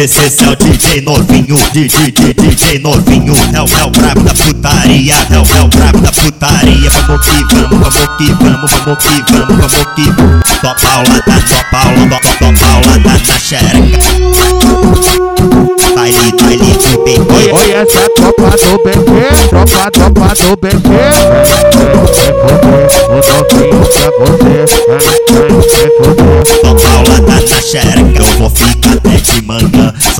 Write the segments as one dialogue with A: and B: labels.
A: Esse é o DJ novinho, DJ, DJ novinho, é o, é o brabo da putaria, é o, é o brabo da putaria. Vamos que vamos, vamos que vamos, vamos que vamos, vamos que. Só paulada, só paulada, só paulada na xereca. Baile, baile do bem.
B: Oi, essa é a tropa do BT, tropa, tropa do
A: paulada na xereca, eu vou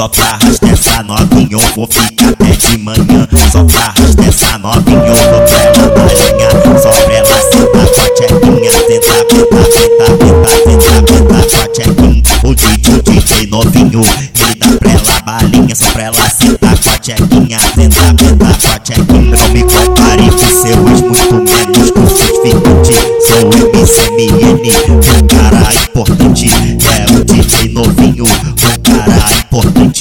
A: Só pra arrastar essa novinha, eu vou ficar até de manhã. Só pra arrastar essa novinha, eu vou pra ela na linha. Só pra ela sentar com a tchequinha. Senta, penta, penta, penta, senta, penta com a tchequinha. O DJ, o DJ novinho, ele dá pra ela balinha. Só pra ela sentar com a tchequinha. Senta, penta com a tchequinha. Não me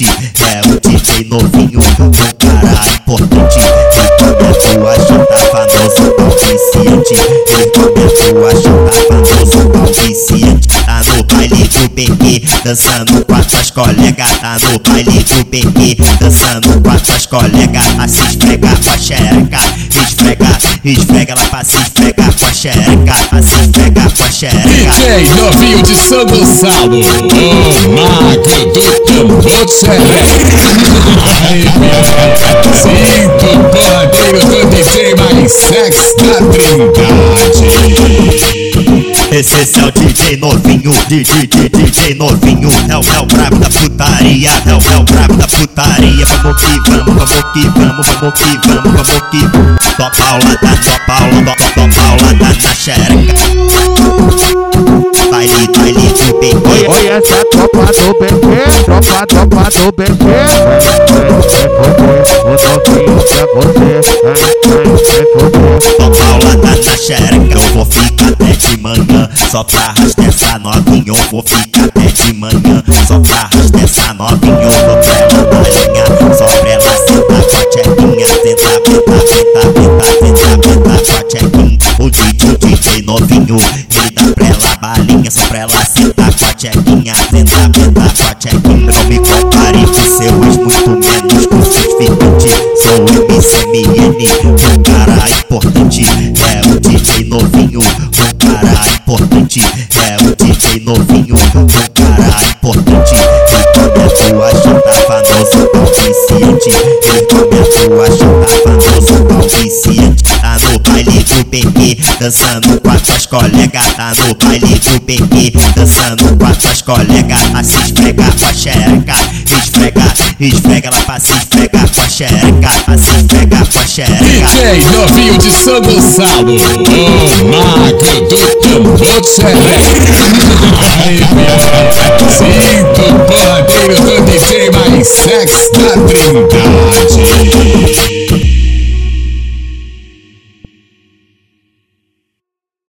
A: importante. É o DJ novinho, um cara importante. Ele começou a chutar famoso pau viciante. Ele começou a chutar famoso pau viciante. Tá no baile do BQ, dançando com as tuas colegas. Tá no baile do BQ, dançando com as tuas colegas. A se esfregar com a xereca, esfrega, esfrega ela pra se esfregar com a xereca. A se esfregar com a xereca.
C: DJ novinho de São Gonçalo, o mago do tambor de Sinto o pandeiro do DJ mais sexy da Trindade.
A: Esse é o DJ novinho, DJ, DJ novinho, é o, é o brabo da putaria, é o, é o brabo da putaria. Vamos que vamos, vamos que vamos, vamos que vamos, vamos que. Só paulada, só paulada, só paulada na xereca.
B: Oi, essa é tropa do BT, tropa, tropa do BT. Pra você,
A: Só paulada na xereca, eu vou ficar até de manhã. Só pra arrastar essa novinha, eu vou ficar até de manhã. Só pra arrastar essa novinha, eu vou pra ela na linha. Só pra ela sentar com a tchequinha. Senta, penta, penta, penta, senta, penta com a tchequinha. O DJ, o DJ novinho, balinha. Só pra ela sentar com a tchequinha. Senta, penta com a tchequinha. Não me compare com seu ex, muito menos com seus ficantes. Sou o MCMN, do BQ, dançando com as tuas colegas. Tá no baile do BQ, dançando com as tuas colegas. A se esfregar com a xereca, esfrega, esfrega ela pra se esfregar com a xereca. A se esfregar com a xereca.
C: DJ novinho de São Gonçalo, o mago do tambor de Sinto